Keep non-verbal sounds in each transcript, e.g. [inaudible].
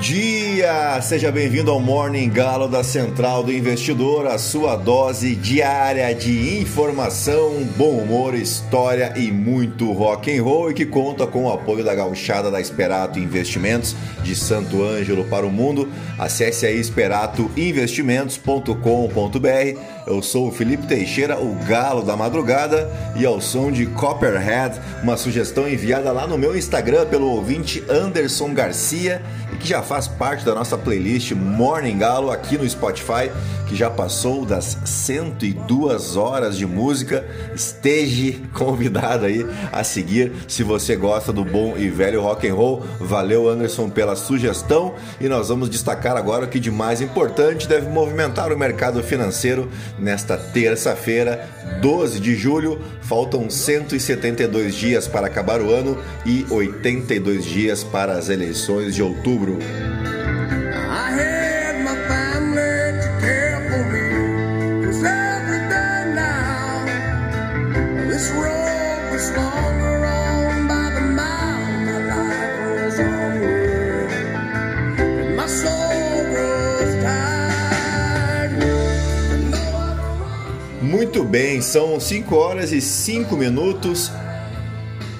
Dia! Seja bem-vindo ao Morning Galo da Central do Investidor, a sua dose diária de informação, bom humor, história e muito rock and roll e que conta com o apoio da gauchada da Esperato Investimentos de Santo Ângelo para o mundo. Acesse aí esperatoinvestimentos.com.br. Eu sou o Felipe Teixeira, o galo da madrugada e ao som de Copperhead, uma sugestão enviada lá no meu Instagram pelo ouvinte Anderson Garcia que já faz parte da nossa playlist Morning Galo aqui no Spotify, que já passou das 102 horas de música. Esteja convidado aí a seguir se você gosta do bom e velho rock and roll. Valeu Anderson pela sugestão e nós vamos destacar agora o que de mais importante deve movimentar o mercado financeiro nesta terça-feira, 12 de julho. Faltam 172 dias para acabar o ano e 82 dias para as eleições de outubro. Muito bem, são 5 horas e 5 minutos,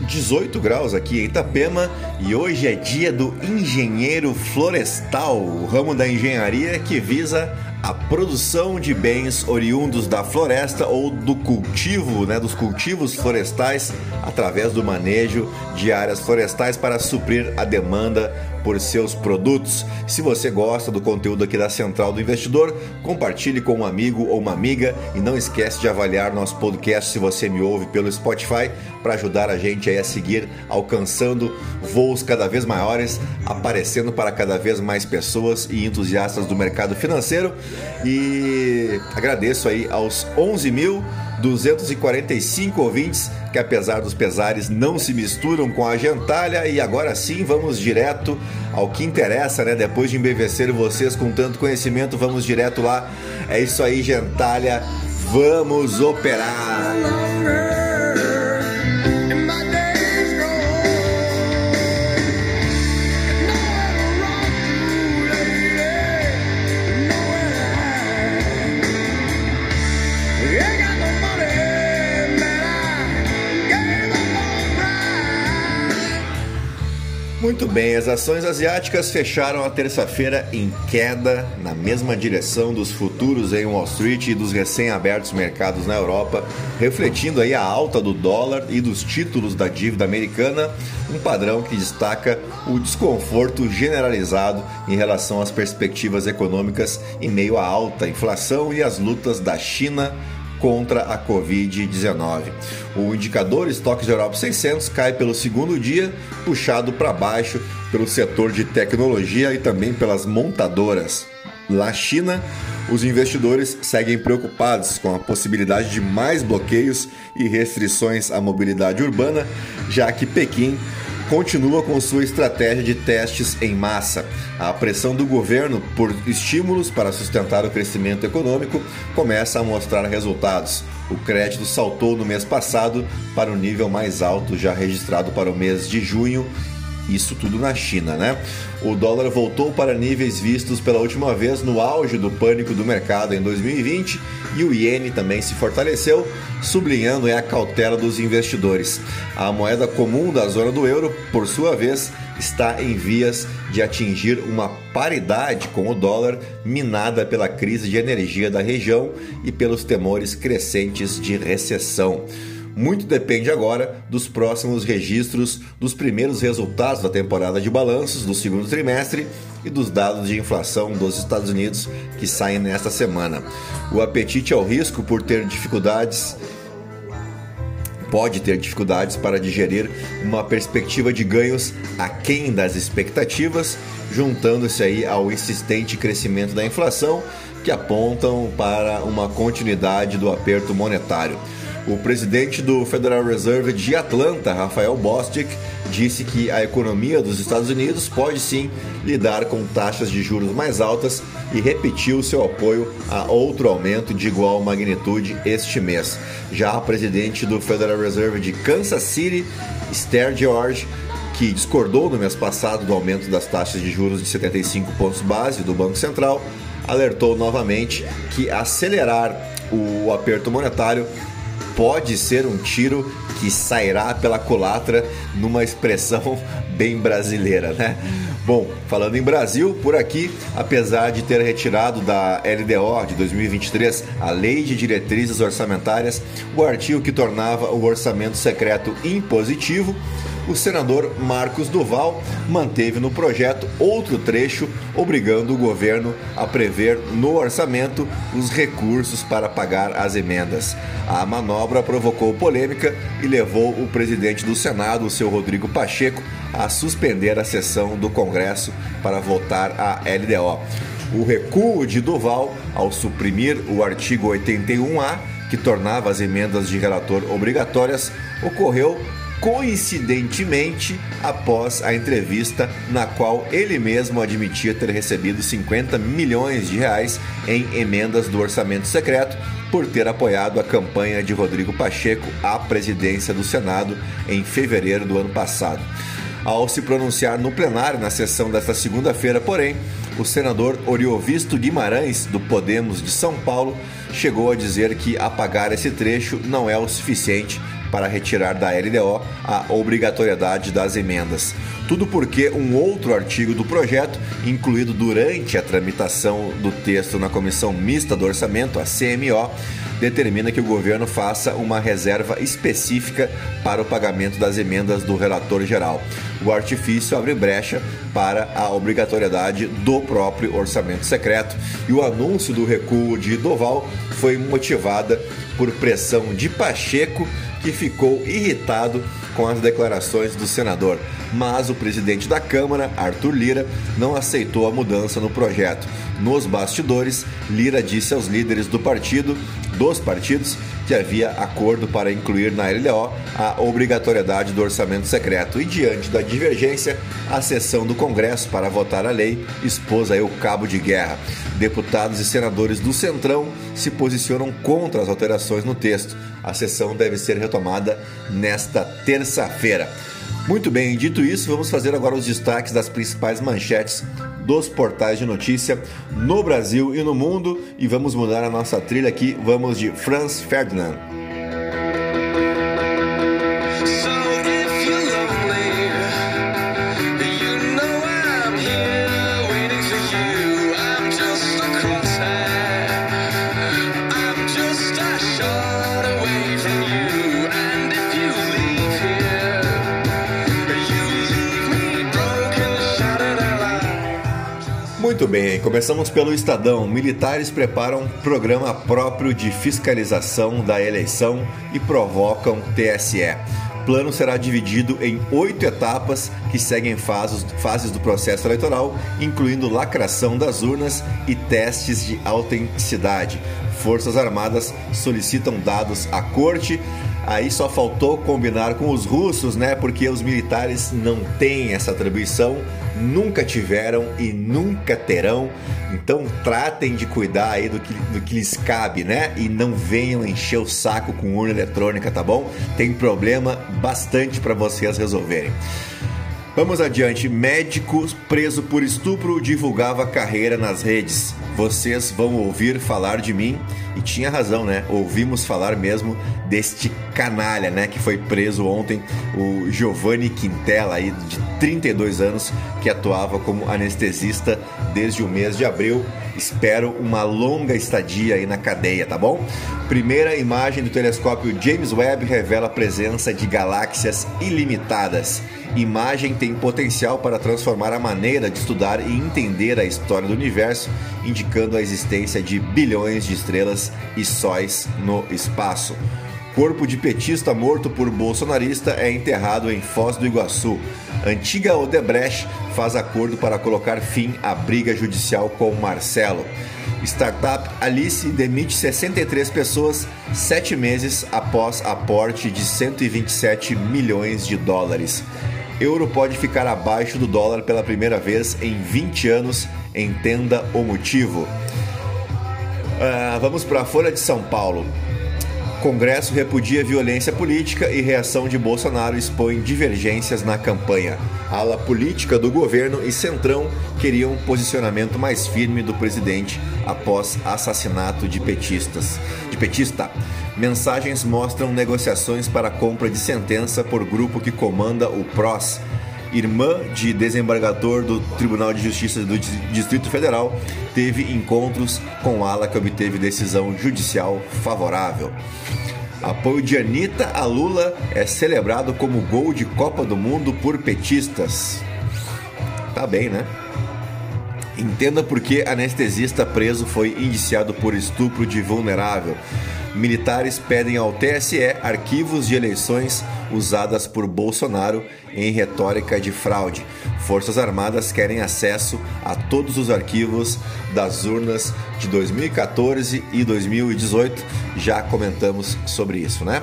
18 graus aqui em Itapema e hoje é dia do engenheiro florestal, o ramo da engenharia que visa a produção de bens oriundos da floresta ou do cultivo, né, dos cultivos florestais através do manejo de áreas florestais para suprir a demanda por seus produtos. Se você gosta do conteúdo aqui da Central do Investidor, compartilhe com um amigo ou uma amiga e não esquece de avaliar nosso podcast se você me ouve pelo Spotify para ajudar a gente a seguir alcançando voos cada vez maiores, aparecendo para cada vez mais pessoas e entusiastas do mercado financeiro. E agradeço aí aos 11 mil 245 ouvintes que, apesar dos pesares, não se misturam com a gentalha. E agora sim, vamos direto ao que interessa, né? Depois de embevecer vocês com tanto conhecimento, vamos direto lá. É isso aí, gentalha. Vamos operar! Muito bem, as ações asiáticas fecharam a terça-feira em queda, na mesma direção dos futuros em Wall Street e dos recém-abertos mercados na Europa, refletindo aí a alta do dólar e dos títulos da dívida americana, um padrão que destaca o desconforto generalizado em relação às perspectivas econômicas em meio à alta inflação e às lutas da China contra a Covid-19. O indicador Estoques Europa 600 cai pelo segundo dia, puxado para baixo pelo setor de tecnologia e também pelas montadoras. Na China, os investidores seguem preocupados com a possibilidade de mais bloqueios e restrições à mobilidade urbana, já que Pequim continua com sua estratégia de testes em massa. A pressão do governo por estímulos para sustentar o crescimento econômico começa a mostrar resultados. O crédito saltou no mês passado para o nível mais alto já registrado para o mês de junho isso tudo na China, né? O dólar voltou para níveis vistos pela última vez no auge do pânico do mercado em 2020 e o iene também se fortaleceu, sublinhando a cautela dos investidores. A moeda comum da zona do euro, por sua vez, está em vias de atingir uma paridade com o dólar, minada pela crise de energia da região e pelos temores crescentes de recessão. Muito depende agora dos próximos registros dos primeiros resultados da temporada de balanços do segundo trimestre e dos dados de inflação dos Estados Unidos que saem nesta semana. O apetite ao risco por ter dificuldades pode ter dificuldades para digerir uma perspectiva de ganhos aquém das expectativas, juntando-se aí ao insistente crescimento da inflação que apontam para uma continuidade do aperto monetário. O presidente do Federal Reserve de Atlanta, Rafael Bostic, disse que a economia dos Estados Unidos pode sim lidar com taxas de juros mais altas e repetiu seu apoio a outro aumento de igual magnitude este mês. Já a presidente do Federal Reserve de Kansas City, Esther George, que discordou no mês passado do aumento das taxas de juros de 75 pontos base do Banco Central, alertou novamente que acelerar o aperto monetário pode ser um tiro que sairá pela culatra numa expressão [laughs] bem brasileira, né? Bom, falando em Brasil, por aqui, apesar de ter retirado da LDO de 2023 a Lei de Diretrizes Orçamentárias, o artigo que tornava o orçamento secreto impositivo, o senador Marcos Duval manteve no projeto outro trecho obrigando o governo a prever no orçamento os recursos para pagar as emendas. A manobra provocou polêmica e levou o presidente do Senado, o seu Rodrigo Pacheco, a suspender a sessão do Congresso para votar a LDO. O recuo de Duval ao suprimir o artigo 81A, que tornava as emendas de relator obrigatórias, ocorreu coincidentemente após a entrevista na qual ele mesmo admitia ter recebido 50 milhões de reais em emendas do orçamento secreto por ter apoiado a campanha de Rodrigo Pacheco à presidência do Senado em fevereiro do ano passado. Ao se pronunciar no plenário na sessão desta segunda-feira, porém, o senador Oriovisto Guimarães, do Podemos de São Paulo, chegou a dizer que apagar esse trecho não é o suficiente para retirar da LDO a obrigatoriedade das emendas. Tudo porque um outro artigo do projeto, incluído durante a tramitação do texto na Comissão Mista do Orçamento, a CMO, determina que o governo faça uma reserva específica para o pagamento das emendas do relator geral. O artifício abre brecha para a obrigatoriedade do próprio orçamento secreto e o anúncio do recuo de Doval foi motivada por pressão de Pacheco que ficou irritado com as declarações do senador, mas o presidente da Câmara, Arthur Lira, não aceitou a mudança no projeto. Nos bastidores, Lira disse aos líderes do partido, dos partidos, que havia acordo para incluir na LDO a obrigatoriedade do orçamento secreto e diante da divergência, a sessão do Congresso para votar a lei expôs aí o cabo de guerra. Deputados e senadores do Centrão se posicionam contra as alterações no texto. A sessão deve ser retomada nesta terça-feira. Muito bem, dito isso, vamos fazer agora os destaques das principais manchetes dos portais de notícia no Brasil e no mundo e vamos mudar a nossa trilha aqui. Vamos de Franz Ferdinand. Muito bem, começamos pelo Estadão. Militares preparam programa próprio de fiscalização da eleição e provocam TSE. Plano será dividido em oito etapas que seguem fases, fases do processo eleitoral, incluindo lacração das urnas e testes de autenticidade. Forças Armadas solicitam dados à corte. Aí só faltou combinar com os russos, né? Porque os militares não têm essa atribuição nunca tiveram e nunca terão. Então tratem de cuidar aí do que, do que lhes cabe, né? E não venham encher o saco com urna eletrônica, tá bom? Tem problema bastante para vocês resolverem. Vamos adiante. Médico preso por estupro divulgava carreira nas redes. Vocês vão ouvir falar de mim e tinha razão, né? Ouvimos falar mesmo deste canalha, né? Que foi preso ontem, o Giovanni Quintela, aí, de 32 anos, que atuava como anestesista desde o mês de abril. Espero uma longa estadia aí na cadeia, tá bom? Primeira imagem do telescópio James Webb revela a presença de galáxias ilimitadas. Imagem tem potencial para transformar a maneira de estudar e entender a história do universo, indicando a existência de bilhões de estrelas e sóis no espaço. Corpo de petista morto por bolsonarista é enterrado em Foz do Iguaçu. Antiga Odebrecht faz acordo para colocar fim à briga judicial com Marcelo. Startup Alice demite 63 pessoas sete meses após aporte de 127 milhões de dólares. Euro pode ficar abaixo do dólar pela primeira vez em 20 anos. Entenda o motivo. Uh, vamos para a Folha de São Paulo. Congresso repudia violência política e reação de Bolsonaro expõe divergências na campanha. Ala política do governo e Centrão queriam um posicionamento mais firme do presidente após assassinato de petistas. De petista. Mensagens mostram negociações para compra de sentença por grupo que comanda o PROS irmã de desembargador do Tribunal de Justiça do Distrito Federal, teve encontros com ala que obteve decisão judicial favorável. Apoio de Anitta a Lula é celebrado como gol de Copa do Mundo por petistas. Tá bem, né? Entenda por que anestesista preso foi indiciado por estupro de vulnerável. Militares pedem ao TSE arquivos de eleições usadas por Bolsonaro em retórica de fraude. Forças Armadas querem acesso a todos os arquivos das urnas de 2014 e 2018. Já comentamos sobre isso, né?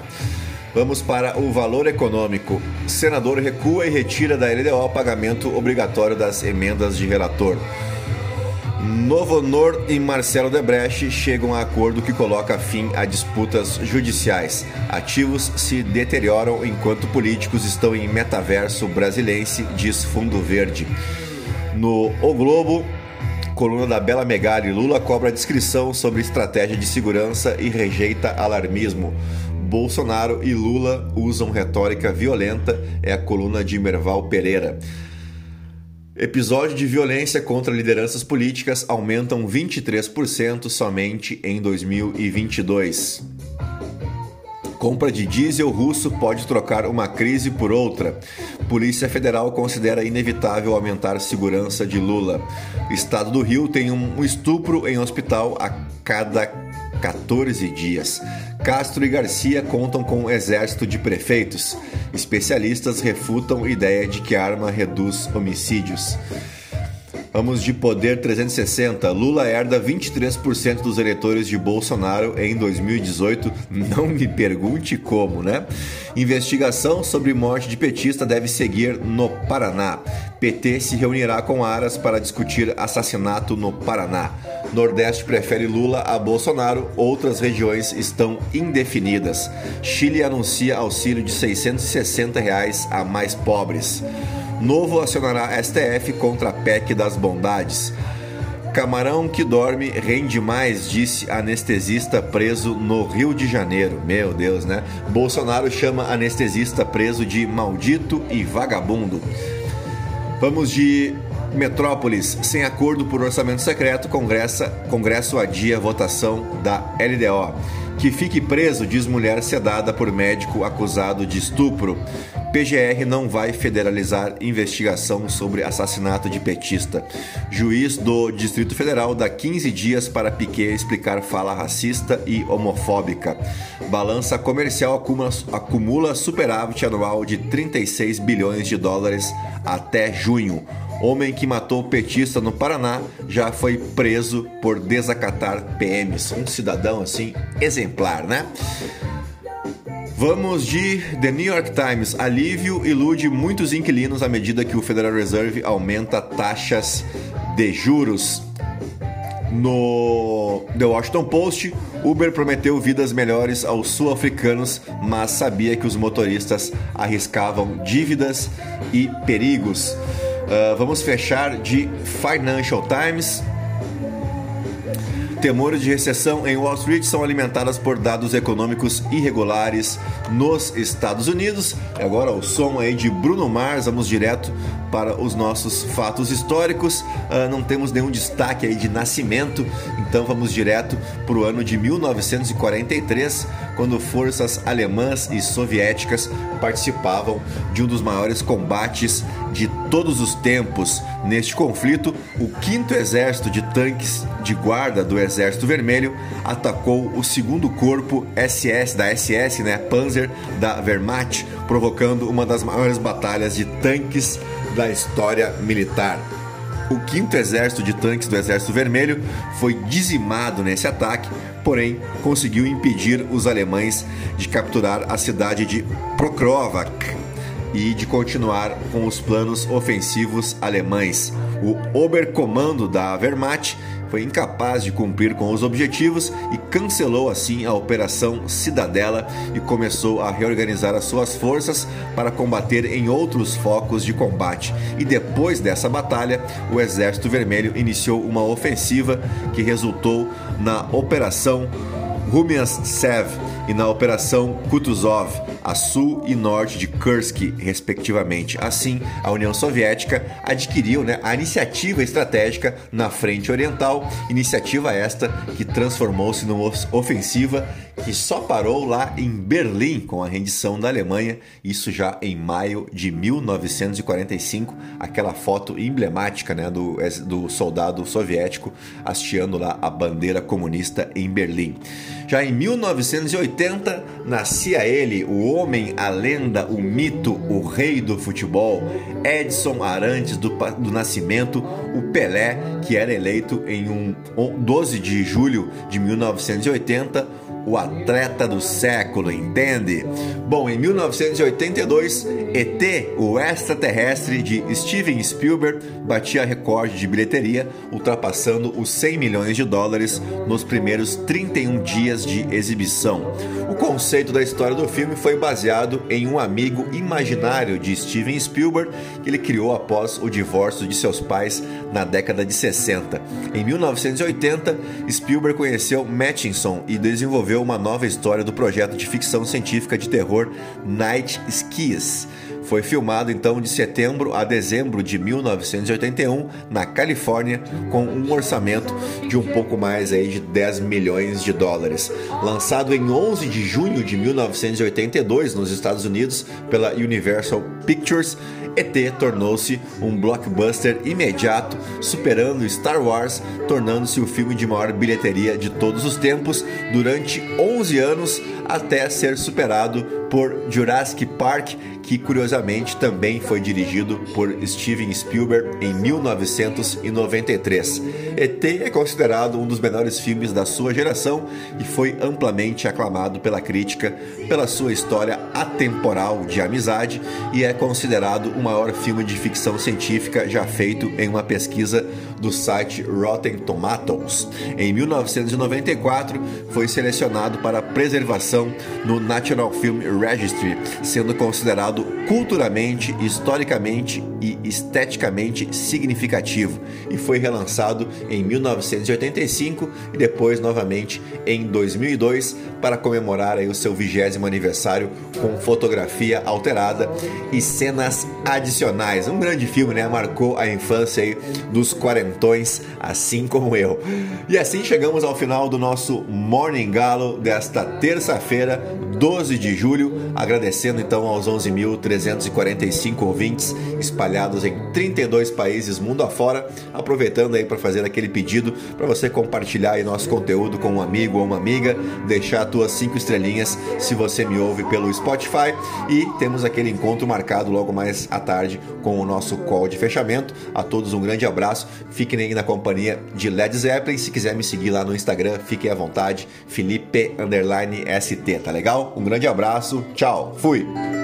Vamos para o valor econômico. Senador recua e retira da LDO pagamento obrigatório das emendas de relator. Novo Honor e Marcelo Debreche chegam a acordo que coloca fim a disputas judiciais. Ativos se deterioram enquanto políticos estão em metaverso brasilense, diz Fundo Verde. No O Globo, coluna da Bela Megali, Lula cobra descrição sobre estratégia de segurança e rejeita alarmismo. Bolsonaro e Lula usam retórica violenta, é a coluna de Merval Pereira. Episódio de violência contra lideranças políticas aumentam 23% somente em 2022. Compra de diesel russo pode trocar uma crise por outra. Polícia Federal considera inevitável aumentar segurança de Lula. Estado do Rio tem um estupro em hospital a cada 14 dias. Castro e Garcia contam com um exército de prefeitos. Especialistas refutam ideia de que arma reduz homicídios. Vamos de poder 360. Lula herda 23% dos eleitores de Bolsonaro em 2018. Não me pergunte como, né? Investigação sobre morte de petista deve seguir no Paraná. PT se reunirá com Aras para discutir assassinato no Paraná. Nordeste prefere Lula a Bolsonaro, outras regiões estão indefinidas. Chile anuncia auxílio de 660 reais a mais pobres. Novo acionará STF contra a PEC das bondades. Camarão que dorme rende mais, disse anestesista preso no Rio de Janeiro. Meu Deus, né? Bolsonaro chama anestesista preso de maldito e vagabundo. Vamos de Metrópolis. Sem acordo por orçamento secreto, Congresso, Congresso adia votação da LDO. Que fique preso, diz mulher sedada por médico acusado de estupro. PGR não vai federalizar investigação sobre assassinato de petista. Juiz do Distrito Federal dá 15 dias para Piquet explicar fala racista e homofóbica. Balança comercial acumula, acumula superávit anual de 36 bilhões de dólares até junho. Homem que matou petista no Paraná já foi preso por desacatar PMs. Um cidadão assim exemplar, né? Vamos de The New York Times. Alívio ilude muitos inquilinos à medida que o Federal Reserve aumenta taxas de juros. No The Washington Post, Uber prometeu vidas melhores aos sul-africanos, mas sabia que os motoristas arriscavam dívidas e perigos. Uh, vamos fechar de Financial Times. Temores de recessão em Wall Street são alimentadas por dados econômicos irregulares nos Estados Unidos. Agora o som aí de Bruno Mars, vamos direto para os nossos fatos históricos. Uh, não temos nenhum destaque aí de nascimento, então vamos direto para o ano de 1943, quando forças alemãs e soviéticas participavam de um dos maiores combates de todos os tempos. Neste conflito, o 5 Exército de Tanques de Guarda do Exército Vermelho atacou o segundo corpo SS da SS, né, Panzer da Wehrmacht, provocando uma das maiores batalhas de tanques da história militar. O 5 Exército de Tanques do Exército Vermelho foi dizimado nesse ataque, porém conseguiu impedir os alemães de capturar a cidade de Prokrovac e de continuar com os planos ofensivos alemães. O Oberkommando da Wehrmacht foi incapaz de cumprir com os objetivos e cancelou assim a Operação Cidadela e começou a reorganizar as suas forças para combater em outros focos de combate. E depois dessa batalha, o Exército Vermelho iniciou uma ofensiva que resultou na Operação Rumias Sev e na Operação Kutuzov, a sul e norte de Kursk, respectivamente. Assim, a União Soviética adquiriu né, a iniciativa estratégica na frente oriental, iniciativa esta que transformou-se numa ofensiva que só parou lá em Berlim com a rendição da Alemanha, isso já em maio de 1945, aquela foto emblemática né, do, do soldado soviético hasteando lá a bandeira comunista em Berlim. Já em 1980, nascia ele, o homem, a lenda, o mito, o rei do futebol, Edson Arantes do, do Nascimento, o Pelé, que era eleito em um 12 de julho de 1980 o atleta do século, entende? Bom, em 1982, ET, o extraterrestre de Steven Spielberg, batia recorde de bilheteria, ultrapassando os 100 milhões de dólares nos primeiros 31 dias de exibição. O conceito da história do filme foi baseado em um amigo imaginário de Steven Spielberg que ele criou após o divórcio de seus pais na década de 60. Em 1980, Spielberg conheceu Mattinson e desenvolveu uma nova história do projeto de ficção científica de terror Night Skies. Foi filmado então de setembro a dezembro de 1981 na Califórnia com um orçamento de um pouco mais aí de 10 milhões de dólares. Lançado em 11 de junho de 1982 nos Estados Unidos pela Universal Pictures, ET tornou-se um blockbuster imediato, superando Star Wars, tornando-se o filme de maior bilheteria de todos os tempos durante 11 anos até ser superado por Jurassic Park, que curiosamente também foi dirigido por Steven Spielberg em 1993. ET é considerado um dos melhores filmes da sua geração e foi amplamente aclamado pela crítica pela sua história atemporal de amizade e é considerado o maior filme de ficção científica já feito em uma pesquisa do site Rotten Tomatoes. Em 1994, foi selecionado para preservação no National Film Registry, sendo considerado culturalmente, historicamente e esteticamente significativo, e foi relançado em 1985 e depois novamente em 2002 para comemorar aí o seu vigésimo aniversário com fotografia alterada e cenas adicionais. Um grande filme, né? Marcou a infância aí dos quarentões, assim como eu. E assim chegamos ao final do nosso Morning Galo desta terça-feira, 12 de julho, agradecendo então aos 11.345 ouvintes espalhados em 32 países mundo afora, aproveitando aí para fazer aquele pedido para você compartilhar aí nosso conteúdo com um amigo ou uma amiga, deixar tuas cinco estrelinhas se você me ouve pelo Spotify e temos aquele encontro marcado logo mais à tarde com o nosso call de fechamento. A todos um grande abraço, fiquem aí na companhia de Led Zeppelin, se quiser me seguir lá no Instagram, fiquem à vontade, Felipe_ST, tá legal? Um grande abraço, tchau, fui!